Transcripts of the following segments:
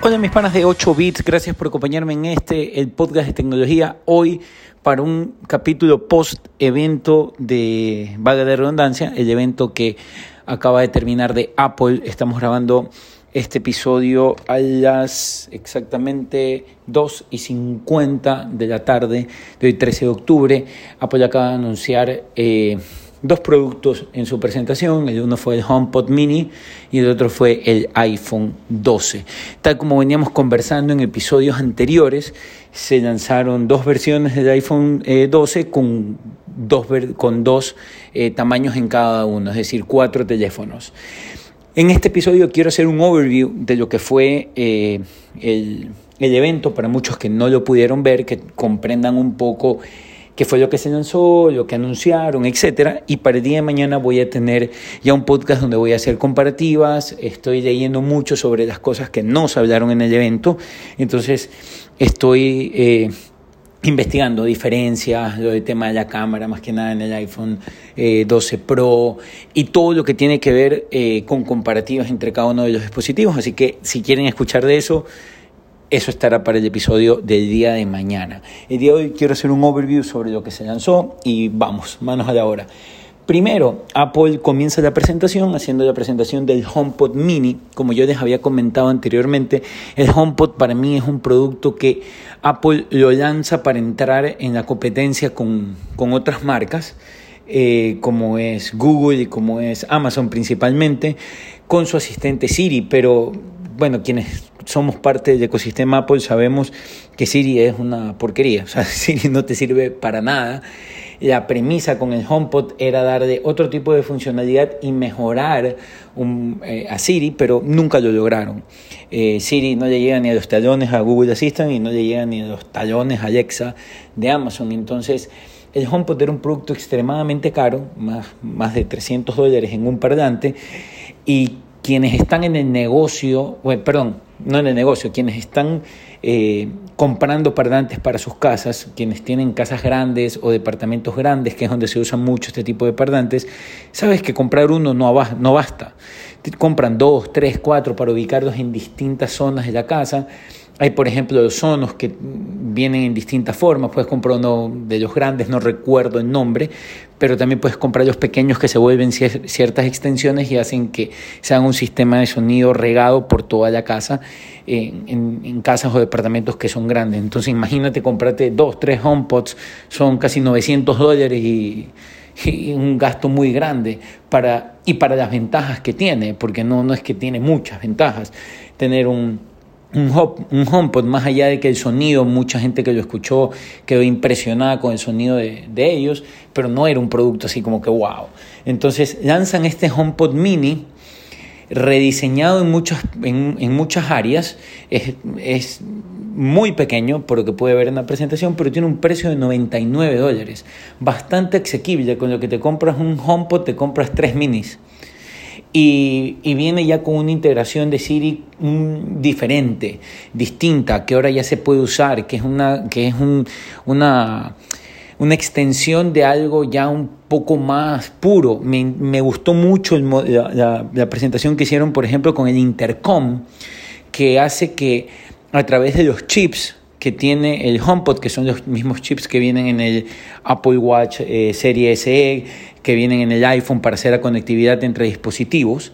Hola mis panas de 8 bits, gracias por acompañarme en este, el podcast de tecnología, hoy para un capítulo post evento de, vaga de redundancia, el evento que acaba de terminar de Apple, estamos grabando este episodio a las exactamente 2 y 50 de la tarde de hoy 13 de octubre, Apple acaba de anunciar... Eh, dos productos en su presentación. El uno fue el HomePod Mini y el otro fue el iPhone 12. Tal como veníamos conversando en episodios anteriores, se lanzaron dos versiones del iPhone 12 eh, con dos, con dos eh, tamaños en cada uno, es decir, cuatro teléfonos. En este episodio quiero hacer un overview de lo que fue eh, el, el evento para muchos que no lo pudieron ver, que comprendan un poco qué fue lo que se lanzó, lo que anunciaron, etcétera. Y para el día de mañana voy a tener ya un podcast donde voy a hacer comparativas. Estoy leyendo mucho sobre las cosas que no se hablaron en el evento. Entonces estoy eh, investigando diferencias, lo del tema de la cámara, más que nada en el iPhone 12 eh, Pro y todo lo que tiene que ver eh, con comparativas entre cada uno de los dispositivos. Así que si quieren escuchar de eso, eso estará para el episodio del día de mañana. El día de hoy quiero hacer un overview sobre lo que se lanzó y vamos, manos a la hora. Primero, Apple comienza la presentación haciendo la presentación del HomePod Mini. Como yo les había comentado anteriormente, el HomePod para mí es un producto que Apple lo lanza para entrar en la competencia con, otras marcas, eh, como es Google y como es Amazon principalmente, con su asistente Siri, pero bueno, quienes somos parte del ecosistema Apple sabemos que Siri es una porquería, o sea, Siri no te sirve para nada. La premisa con el HomePod era darle otro tipo de funcionalidad y mejorar eh, a Siri, pero nunca lo lograron. Eh, Siri no le llega ni a los talones a Google Assistant y no le llega ni a los talones a Alexa de Amazon. Entonces, el HomePod era un producto extremadamente caro, más, más de 300 dólares en un parlante, y quienes están en el negocio, perdón, no en el negocio, quienes están eh, comprando parlantes para sus casas, quienes tienen casas grandes o departamentos grandes, que es donde se usan mucho este tipo de parlantes, sabes que comprar uno no, no basta. Compran dos, tres, cuatro para ubicarlos en distintas zonas de la casa hay, por ejemplo, los sonos que vienen en distintas formas. Puedes comprar uno de los grandes, no recuerdo el nombre, pero también puedes comprar los pequeños que se vuelven ciertas extensiones y hacen que sean un sistema de sonido regado por toda la casa, en, casas o departamentos que son grandes. Entonces, imagínate comprarte dos, tres HomePods, son casi 900 dólares y un gasto muy grande para, y para las ventajas que tiene, porque no, no es que tiene muchas ventajas. Tener un, un, un HomePod, más allá de que el sonido, mucha gente que lo escuchó quedó impresionada con el sonido de, ellos, pero no era un producto así como que wow. Entonces lanzan este HomePod mini rediseñado en muchas, en, muchas áreas, es, es, muy pequeño por lo que puede ver en la presentación, pero tiene un precio de 99 dólares, bastante asequible, con lo que te compras un HomePod, te compras tres minis. Y, viene ya con una integración de Siri diferente, distinta, que ahora ya se puede usar, que es una, que es una, una extensión de algo ya un poco más puro. Me, gustó mucho la, la, presentación que hicieron, por ejemplo, con el intercom, que hace que a través de los chips que tiene el HomePod, que son los mismos chips que vienen en el Apple Watch eh, Serie SE, que vienen en el iPhone para hacer la conectividad entre dispositivos,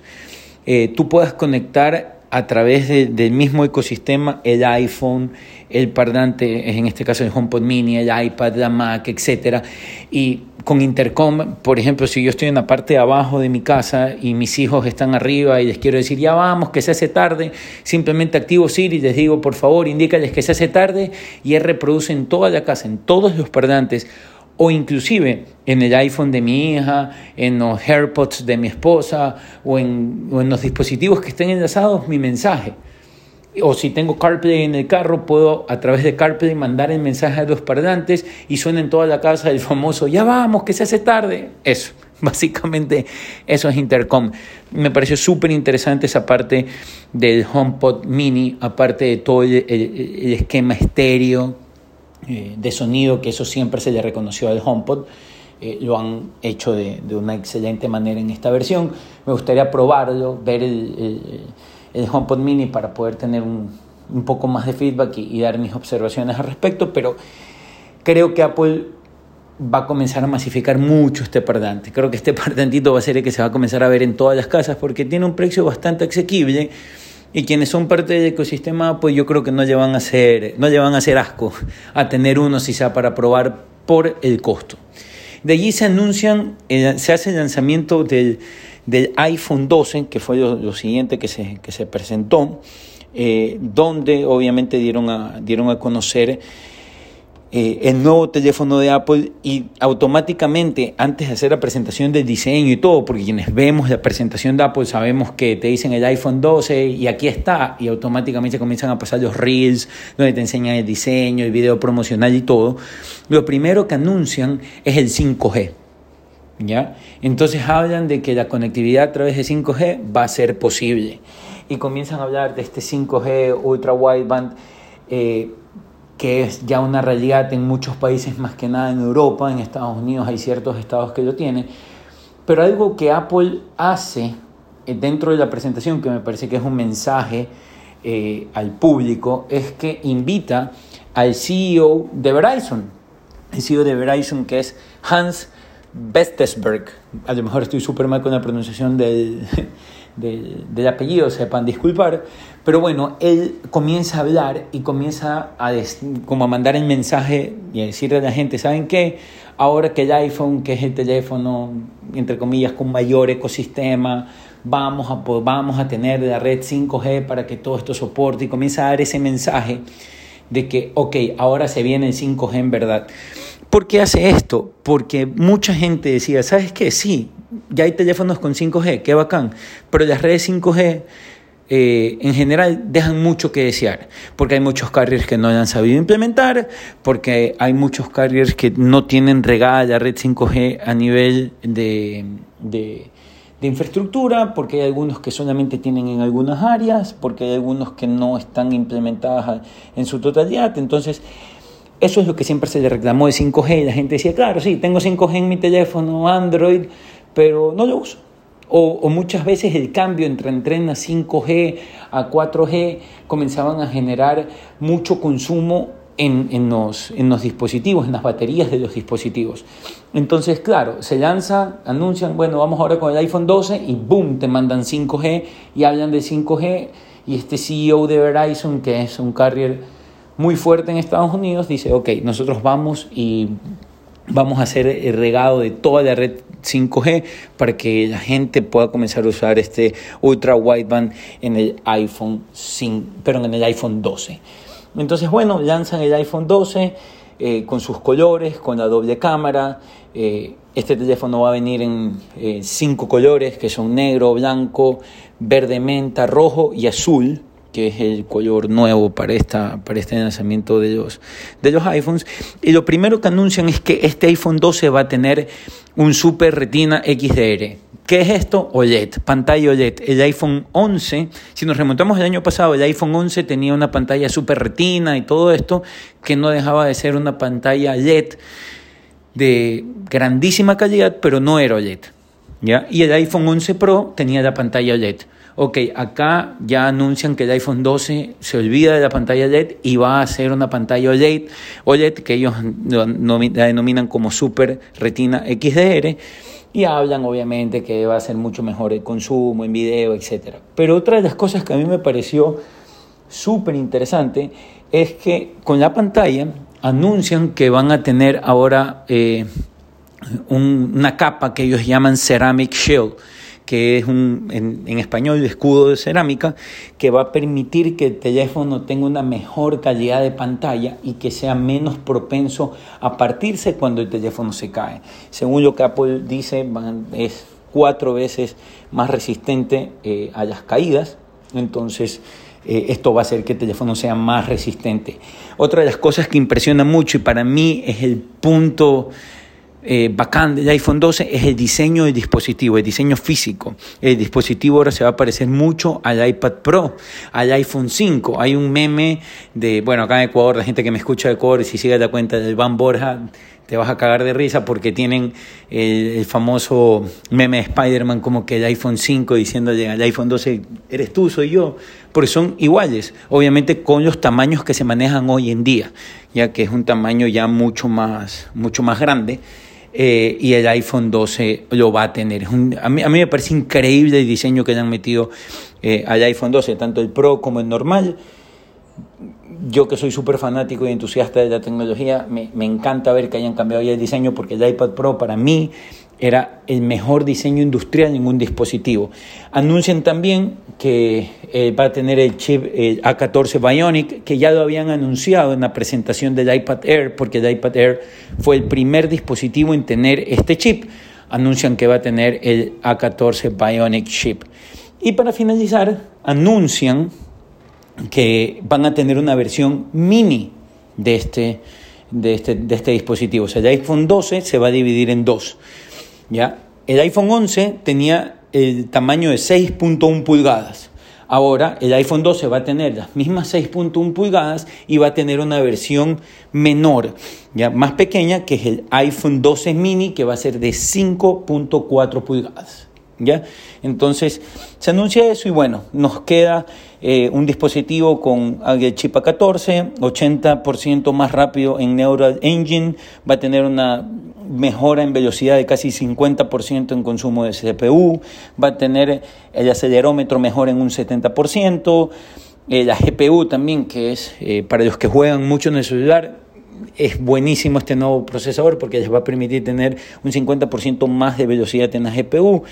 eh, tú puedas conectar a través del mismo ecosistema el iPhone, el parlante, en este caso el HomePod Mini, el iPad, la Mac, etc. Y con intercom, por ejemplo, si yo estoy en la parte de abajo de mi casa y mis hijos están arriba y les quiero decir, ya vamos, que se hace tarde, simplemente activo Siri y les digo, por favor, indícales que se hace tarde y él reproduce en toda la casa, en todos los parlantes o inclusive en el iPhone de mi hija, en los AirPods de mi esposa o en, o en los dispositivos que estén enlazados mi mensaje. O si tengo CarPlay en el carro, puedo a través de CarPlay mandar el mensaje a los parlantes y suena en toda la casa el famoso, ya vamos, que se hace tarde. Eso, básicamente eso es Intercom. Me pareció súper interesante esa parte del HomePod mini, aparte de todo el, esquema estéreo eh, de sonido, que eso siempre se le reconoció al HomePod. Eh, lo han hecho de, una excelente manera en esta versión. Me gustaría probarlo, ver el el HomePod Mini para poder tener un, un poco más de feedback y, dar mis observaciones al respecto, pero creo que Apple va a comenzar a masificar mucho este parlante. Creo que este parlantito va a ser el que se va a comenzar a ver en todas las casas porque tiene un precio bastante asequible y quienes son parte del ecosistema, pues yo creo que no llevan a hacer, no llevan a hacer asco a tener uno si sea para probar por el costo. De allí se anuncian, eh, se hace el lanzamiento del, del iPhone 12, que fue lo, siguiente que se, que se presentó, eh, donde obviamente dieron a, dieron a conocer eh, el nuevo teléfono de Apple y automáticamente antes de hacer la presentación del diseño y todo, porque quienes vemos la presentación de Apple sabemos que te dicen el iPhone 12 y aquí está y automáticamente comienzan a pasar los reels donde te enseñan el diseño, el video promocional y todo. Lo primero que anuncian es el 5G. ¿Ya? Entonces hablan de que la conectividad a través de 5G va a ser posible y comienzan a hablar de este 5G ultra wideband eh, que es ya una realidad en muchos países, más que nada en Europa, en Estados Unidos hay ciertos estados que lo tienen, pero algo que Apple hace eh, dentro de la presentación, que me parece que es un mensaje eh, al público, es que invita al CEO de Verizon, el CEO de Verizon que es Hans Bestesberg, a lo mejor estoy súper mal con la pronunciación del, del, apellido, sepan disculpar, pero bueno, él comienza a hablar y comienza a, como a mandar el mensaje y a decirle a la gente, ¿saben qué? Ahora que el iPhone, que es el teléfono, entre comillas, con mayor ecosistema, vamos a, vamos a tener la red 5G para que todo esto soporte y comienza a dar ese mensaje de que, ok, ahora se viene el 5G en verdad. ¿Por qué hace esto? Porque mucha gente decía, ¿sabes qué? Sí, ya hay teléfonos con 5G, qué bacán, pero las redes 5G eh, en general dejan mucho que desear, porque hay muchos carriers que no han sabido implementar, porque hay muchos carriers que no tienen regada la red 5G a nivel de, de, de infraestructura, porque hay algunos que solamente tienen en algunas áreas, porque hay algunos que no están implementadas en su totalidad, entonces... Eso es lo que siempre se le reclamó de 5G. La gente decía, claro, sí, tengo 5G en mi teléfono Android, pero no lo uso. O, muchas veces el cambio entre entren a 5G a 4G comenzaban a generar mucho consumo en, en, los, en los dispositivos, en las baterías de los dispositivos. Entonces, claro, se lanza, anuncian, bueno, vamos ahora con el iPhone 12 y boom, te mandan 5G y hablan de 5G y este CEO de Verizon, que es un carrier muy fuerte en Estados Unidos, dice, ok, nosotros vamos y vamos a hacer el regado de toda la red 5G para que la gente pueda comenzar a usar este ultra wideband en el iPhone 5, pero en el iPhone 12. Entonces, bueno, lanzan el iPhone 12 eh, con sus colores, con la doble cámara. Eh, este teléfono va a venir en eh, cinco colores que son negro, blanco, verde menta, rojo y azul que es el color nuevo para, esta, para este lanzamiento de los, de los iPhones. Y lo primero que anuncian es que este iPhone 12 va a tener un Super Retina XDR. ¿Qué es esto? OLED, pantalla OLED. El iPhone 11, si nos remontamos el año pasado, el iPhone 11 tenía una pantalla Super Retina y todo esto, que no dejaba de ser una pantalla LED de grandísima calidad, pero no era OLED. ¿ya? Y el iPhone 11 Pro tenía la pantalla OLED ok, acá ya anuncian que el iPhone 12 se olvida de la pantalla LED y va a ser una pantalla OLED, OLED que ellos la denominan como Super Retina XDR y hablan obviamente que va a ser mucho mejor el consumo en video, etc. Pero otra de las cosas que a mí me pareció súper interesante es que con la pantalla anuncian que van a tener ahora eh, una capa que ellos llaman Ceramic Shield que es un, en, español, escudo de cerámica, que va a permitir que el teléfono tenga una mejor calidad de pantalla y que sea menos propenso a partirse cuando el teléfono se cae. Según lo que Apple dice, es cuatro veces más resistente eh, a las caídas, entonces eh, esto va a hacer que el teléfono sea más resistente. Otra de las cosas que impresiona mucho y para mí es el punto eh, bacán del iPhone 12 es el diseño del dispositivo, el diseño físico. El dispositivo ahora se va a parecer mucho al iPad Pro, al iPhone 5. Hay un meme de, bueno, acá en Ecuador, la gente que me escucha de Ecuador, si sigue la cuenta del Van Borja, te vas a cagar de risa porque tienen el, famoso meme de Spider-Man como que el iPhone 5 diciéndole al iPhone 12, eres tú, soy yo, porque son iguales, obviamente con los tamaños que se manejan hoy en día, ya que es un tamaño ya mucho más, mucho más grande. Eh, y el iPhone 12 lo va a tener. a, mí, a, mí, me parece increíble el diseño que le han metido eh, al iPhone 12, tanto el Pro como el normal. Yo que soy súper fanático y entusiasta de la tecnología, me, encanta ver que hayan cambiado ya el diseño porque el iPad Pro para mí era el mejor diseño industrial en un dispositivo. Anuncian también que eh, va a tener el chip A14 Bionic, que ya lo habían anunciado en la presentación del iPad Air, porque el iPad Air fue el primer dispositivo en tener este chip. Anuncian que va a tener el A14 Bionic chip. Y para finalizar, anuncian que van a tener una versión mini de este, de este, de este dispositivo. O sea, el iPhone 12 se va a dividir en dos. ¿ya? El iPhone 11 tenía el tamaño de 6.1 pulgadas. Ahora el iPhone 12 va a tener las mismas 6.1 pulgadas y va a tener una versión menor, ya más pequeña, que es el iPhone 12 mini, que va a ser de 5.4 pulgadas. ¿Ya? Entonces se anuncia eso y bueno, nos queda eh, un dispositivo con chip A14, 80% más rápido en Neural Engine, va a tener una mejora en velocidad de casi 50% en consumo de CPU, va a tener el acelerómetro mejor en un 70%, eh, la GPU también, que es eh, para los que juegan mucho en el celular, es buenísimo este nuevo procesador porque les va a permitir tener un 50% más de velocidad en la GPU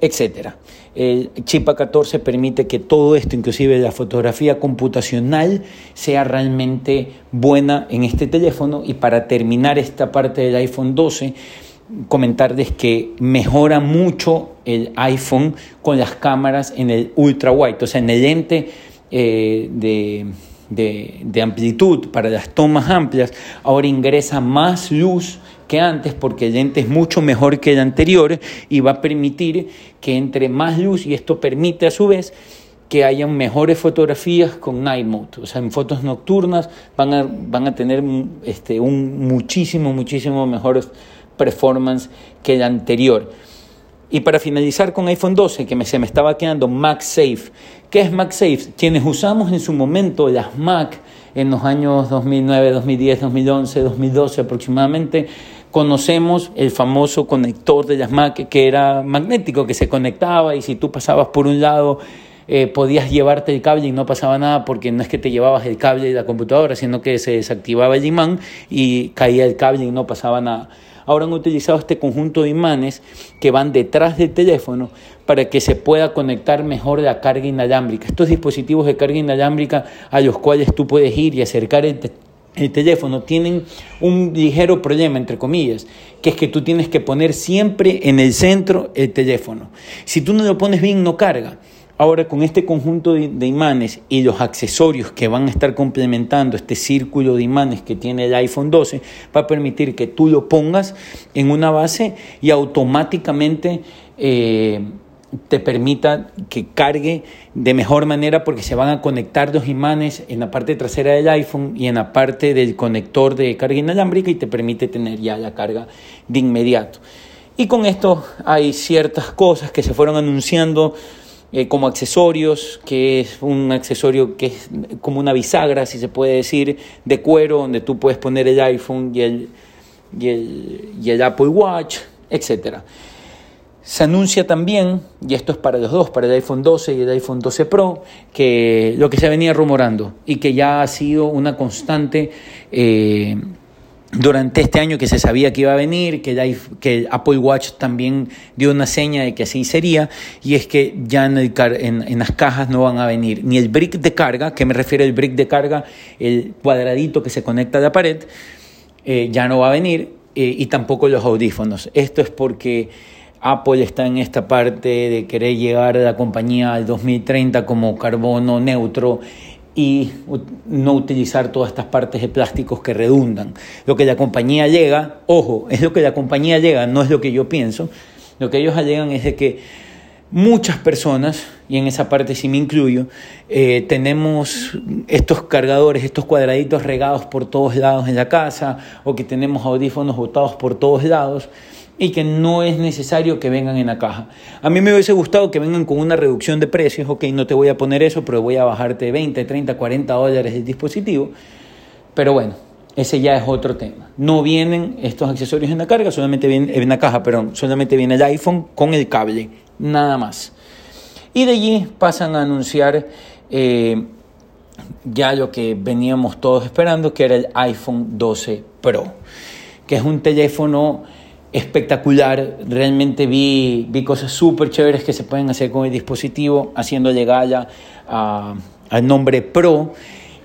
etcétera. El chip A14 permite que todo esto, inclusive la fotografía computacional, sea realmente buena en este teléfono. Y para terminar esta parte del iPhone 12, comentarles que mejora mucho el iPhone con las cámaras en el ultra wide, o sea, en el lente eh, de, de amplitud para las tomas amplias, ahora ingresa más luz que antes porque el lente es mucho mejor que el anterior y va a permitir que entre más luz y esto permite a su vez que hayan mejores fotografías con night mode, o sea, en fotos nocturnas van a, van a tener este, un muchísimo, muchísimo mejor performance que el anterior. Y para finalizar con iPhone 12, que se me estaba quedando MagSafe. ¿Qué es MagSafe? Quienes usamos en su momento las Mac en los años 2009, 2010, 2011, 2012 aproximadamente, conocemos el famoso conector de las Mac que era magnético, que se conectaba y si tú pasabas por un lado eh, podías llevarte el cable y no pasaba nada porque no es que te llevabas el cable de la computadora, sino que se desactivaba el imán y caía el cable y no pasaba nada. Ahora han utilizado este conjunto de imanes que van detrás del teléfono para que se pueda conectar mejor la carga inalámbrica. Estos dispositivos de carga inalámbrica a los cuales tú puedes ir y acercar el, el teléfono tienen un ligero problema, entre comillas, que es que tú tienes que poner siempre en el centro el teléfono. Si tú no lo pones bien, no carga. Ahora, con este conjunto de, imanes y los accesorios que van a estar complementando este círculo de imanes que tiene el iPhone 12, va a permitir que tú lo pongas en una base y automáticamente... Eh, te permita que cargue de mejor manera porque se van a conectar dos imanes en la parte trasera del iPhone y en la parte del conector de carga inalámbrica y te permite tener ya la carga de inmediato. Y con esto hay ciertas cosas que se fueron anunciando eh, como accesorios, que es un accesorio que es como una bisagra, si se puede decir, de cuero, donde tú puedes poner el iPhone y el, y el, y el Apple Watch, etcétera. Se anuncia también, y esto es para los dos, para el iPhone 12 y el iPhone 12 Pro, que lo que se venía rumorando y que ya ha sido una constante eh, durante este año que se sabía que iba a venir, que el, que Apple Watch también dio una seña de que así sería, y es que ya en, en, las cajas no van a venir ni el brick de carga, que me refiero al brick de carga, el cuadradito que se conecta a la pared, eh, ya no va a venir, eh, y tampoco los audífonos. Esto es porque Apple está en esta parte de querer llegar a la compañía al 2030 como carbono neutro y no utilizar todas estas partes de plásticos que redundan. Lo que la compañía llega, ojo, es lo que la compañía llega, no es lo que yo pienso. Lo que ellos alegan es de que muchas personas, y en esa parte sí me incluyo, eh, tenemos estos cargadores, estos cuadraditos regados por todos lados en la casa, o que tenemos audífonos botados por todos lados, y que no es necesario que vengan en la caja. A mí me hubiese gustado que vengan con una reducción de precios, ok, no te voy a poner eso, pero voy a bajarte 20, 30, 40 dólares el dispositivo, pero bueno, ese ya es otro tema. No vienen estos accesorios en la carga, solamente viene en la caja, perdón, solamente viene el iPhone con el cable, nada más. Y de allí pasan a anunciar eh, ya lo que veníamos todos esperando, que era el iPhone 12 Pro, que es un teléfono espectacular. Realmente vi, vi cosas súper chéveres que se pueden hacer con el dispositivo, haciendo llegar al nombre Pro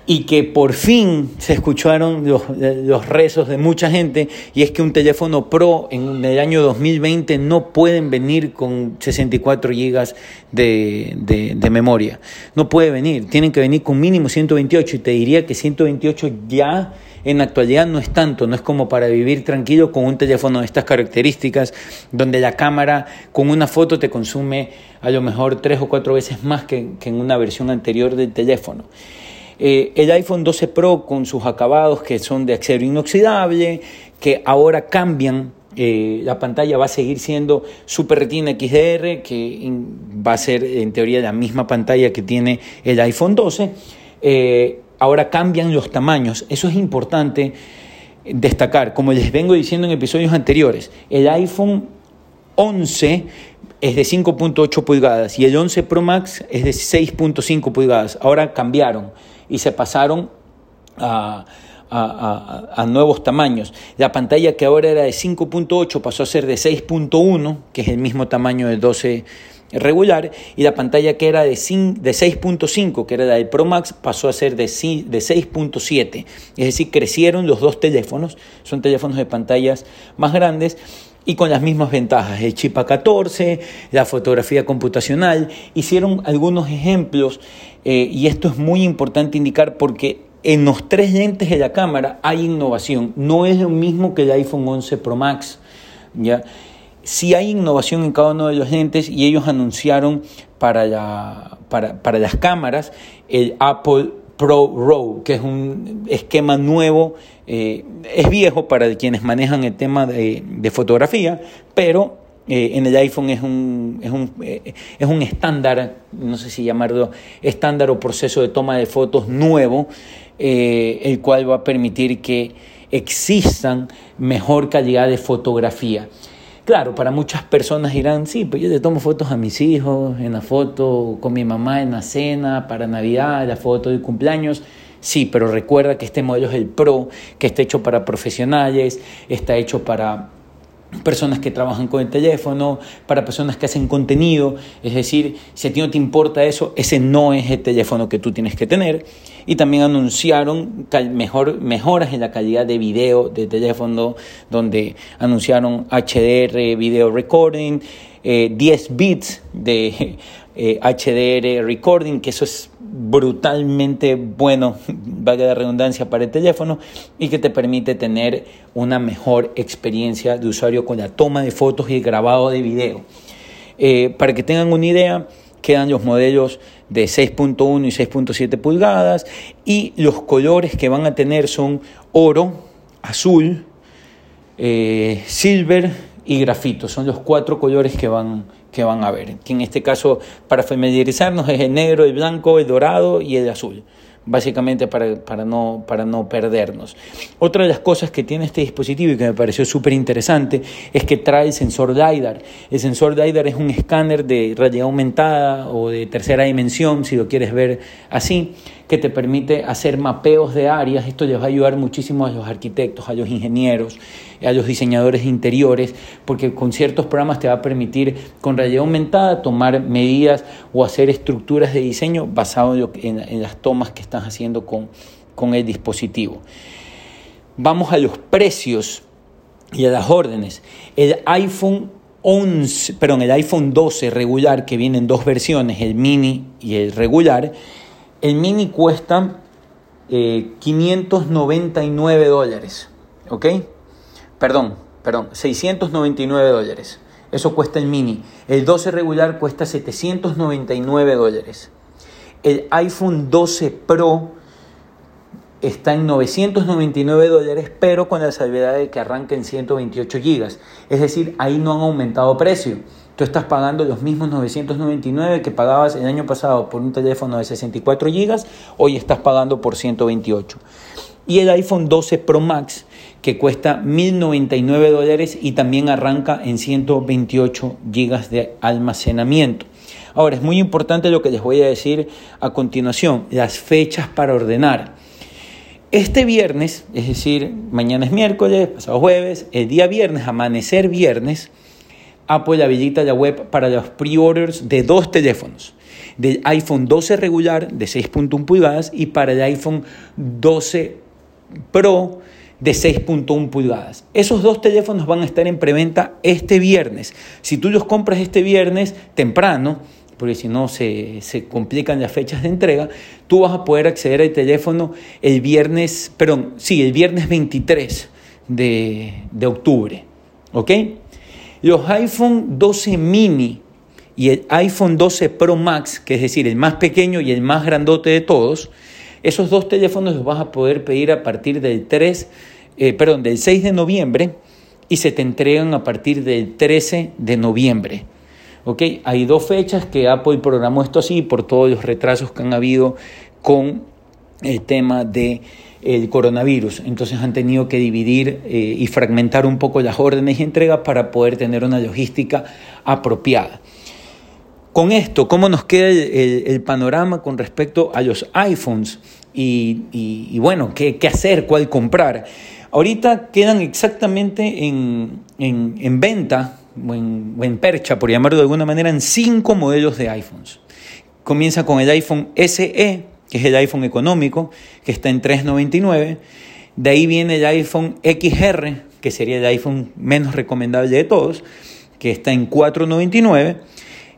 y que por fin se escucharon los, los, rezos de mucha gente y es que un teléfono Pro en el año 2020 no pueden venir con 64 GB de, de, de, memoria. No puede venir, tienen que venir con mínimo 128 y te diría que 128 ya en la actualidad no es tanto, no es como para vivir tranquilo con un teléfono de estas características, donde la cámara con una foto te consume a lo mejor tres o cuatro veces más que, en una versión anterior del teléfono. Eh, el iPhone 12 Pro con sus acabados que son de acero inoxidable, que ahora cambian eh, la pantalla va a seguir siendo Super Retina XDR, que va a ser en teoría la misma pantalla que tiene el iPhone 12. Eh, ahora cambian los tamaños. Eso es importante destacar. Como les vengo diciendo en episodios anteriores, el iPhone 11 es de 5.8 pulgadas y el 11 Pro Max es de 6.5 pulgadas. Ahora cambiaron y se pasaron a, nuevos tamaños. La pantalla que ahora era de 5.8 pasó a ser de 6.1, que es el mismo tamaño del 12 regular, y la pantalla que era de, de 6.5, que era la del Pro Max, pasó a ser de, de 6.7. Es decir, crecieron los dos teléfonos, son teléfonos de pantallas más grandes y con las mismas ventajas, el chip A14, la fotografía computacional, hicieron algunos ejemplos eh, y esto es muy importante indicar porque en los tres lentes de la cámara hay innovación, no es lo mismo que el iPhone 11 Pro Max, ¿ya? Sí hay innovación en cada uno de los lentes y ellos anunciaron para, la, para, para las cámaras el Apple Pro RAW, que es un esquema nuevo, eh, es viejo para quienes manejan el tema de, fotografía, pero eh, en el iPhone es un, es un, eh, es un estándar, no sé si llamarlo estándar o proceso de toma de fotos nuevo, el cual va a permitir que existan mejor calidad de fotografía. Claro, para muchas personas dirán, sí, pues yo le tomo fotos a mis hijos, en la foto con mi mamá en la cena, para Navidad, la foto de cumpleaños. Sí, pero recuerda que este modelo es el Pro, que está hecho para profesionales, está hecho para personas que trabajan con el teléfono, para personas que hacen contenido. Es decir, si a ti no te importa eso, ese no es el teléfono que tú tienes que tener. Y también anunciaron mejor, mejoras en la calidad de video de teléfono, donde anunciaron HDR video recording, 10 eh, bits de HDR eh, recording, que eso es brutalmente bueno, valga la redundancia, para el teléfono y que te permite tener una mejor experiencia de usuario con la toma de fotos y el grabado de video. Eh, para que tengan una idea, quedan los modelos de 6.1 y 6.7 pulgadas y los colores que van a tener son oro, azul, eh, silver y grafito. Son los cuatro colores que van, que van a ver. Que en este caso, para familiarizarnos, es el negro, el blanco, el dorado y el azul. Básicamente para, para, no, para no perdernos. Otra de las cosas que tiene este dispositivo y que me pareció súper interesante es que trae el sensor LiDAR. El sensor LiDAR es un escáner de realidad aumentada o de tercera dimensión, si lo quieres ver así, que te permite hacer mapeos de áreas. Esto les va a ayudar muchísimo a los arquitectos, a los ingenieros, a los diseñadores de interiores, porque con ciertos programas te va a permitir con realidad aumentada tomar medidas o hacer estructuras de diseño basado en, las tomas que estás haciendo con, con el dispositivo. Vamos a los precios y a las órdenes. El iPhone 11, perdón, el iPhone 12 regular, que viene en dos versiones, el mini y el regular, el mini cuesta 599 eh, dólares, ¿ok? Perdón, perdón, 699 dólares. Eso cuesta el mini. El 12 regular cuesta 799 dólares. El iPhone 12 Pro está en 999 dólares, pero con la salvedad de que arranca en 128 gigas. Es decir, ahí no han aumentado precio. Tú estás pagando los mismos 999 que pagabas el año pasado por un teléfono de 64 gigas, hoy estás pagando por 128. Y el iPhone 12 Pro Max, que cuesta 1099 dólares y también arranca en 128 gigas de almacenamiento. Ahora, es muy importante lo que les voy a decir a continuación, las fechas para ordenar. Este viernes, es decir, mañana es miércoles, pasado jueves, el día viernes, amanecer viernes, Apple habilita la web para los pre-orders de dos teléfonos, del iPhone 12 regular de 6.1 pulgadas y para el iPhone 12 Pro de 6.1 pulgadas. Esos dos teléfonos van a estar en preventa este viernes. Si tú los compras este viernes temprano, porque si no se, complican las fechas de entrega, tú vas a poder acceder al teléfono el viernes, perdón, sí, el viernes 23 de, de octubre. ¿Ok? Los iPhone 12 mini y el iPhone 12 Pro Max, que es decir, el más pequeño y el más grandote de todos, esos dos teléfonos los vas a poder pedir a partir del 3, eh, perdón, del 6 de noviembre y se te entregan a partir del 13 de noviembre. Hay dos fechas que Apple programó esto así por todos los retrasos que han habido con el tema del el coronavirus. Entonces han tenido que dividir eh, y fragmentar un poco las órdenes y entregas para poder tener una logística apropiada. Con esto, ¿cómo nos queda el, panorama con respecto a los iPhones? Y, bueno, ¿qué, hacer? ¿Cuál comprar? Ahorita quedan exactamente en, en venta o en, percha, por llamarlo de alguna manera, en cinco modelos de iPhones. Comienza con el iPhone SE, que es el iPhone económico, que está en 399. De ahí viene el iPhone XR, que sería el iPhone menos recomendable de todos, que está en 499.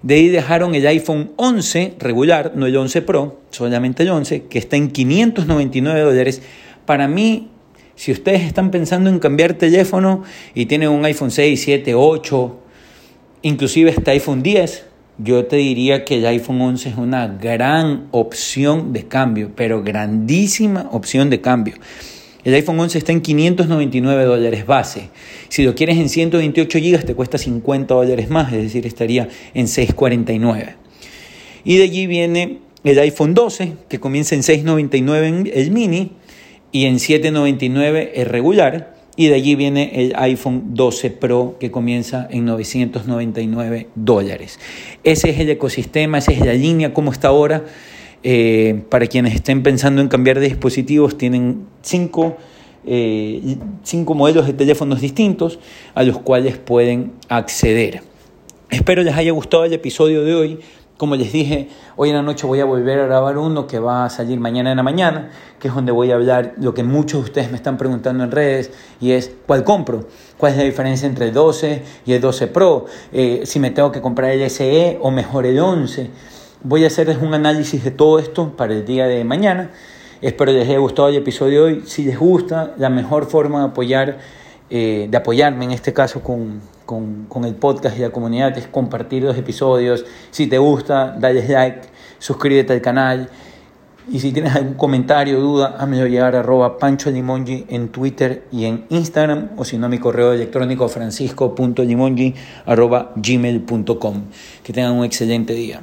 De ahí dejaron el iPhone 11 regular, no el 11 Pro, solamente el 11, que está en 599 dólares. Para mí si ustedes están pensando en cambiar teléfono y tienen un iPhone 6, 7, 8, inclusive este iPhone 10, yo te diría que el iPhone 11 es una gran opción de cambio, pero grandísima opción de cambio. El iPhone 11 está en 599 dólares base. Si lo quieres en 128 GB te cuesta 50 dólares más, es decir, estaría en 649. Y de allí viene el iPhone 12, que comienza en 699 el mini, y en 799 es regular y de allí viene el iPhone 12 Pro que comienza en 999 dólares. Ese es el ecosistema, esa es la línea como está ahora. Eh, para quienes estén pensando en cambiar de dispositivos, tienen cinco, eh, cinco modelos de teléfonos distintos a los cuales pueden acceder. Espero les haya gustado el episodio de hoy. Como les dije, hoy en la noche voy a volver a grabar uno que va a salir mañana en la mañana, que es donde voy a hablar lo que muchos de ustedes me están preguntando en redes y es ¿cuál compro? ¿Cuál es la diferencia entre el 12 y el 12 Pro? Eh, si me tengo que comprar el SE o mejor el 11. Voy a hacerles un análisis de todo esto para el día de mañana. Espero les haya gustado el episodio de hoy. Si les gusta, la mejor forma de apoyar, eh, de apoyarme en este caso con con, el podcast y la comunidad es compartir los episodios. Si te gusta, dale like, suscríbete al canal. Y si tienes algún comentario duda, házmelo llegar a arroba pancho limongi en Twitter y en Instagram, o si no, mi correo electrónico francisco.limongi arroba gmail.com. Que tengan un excelente día.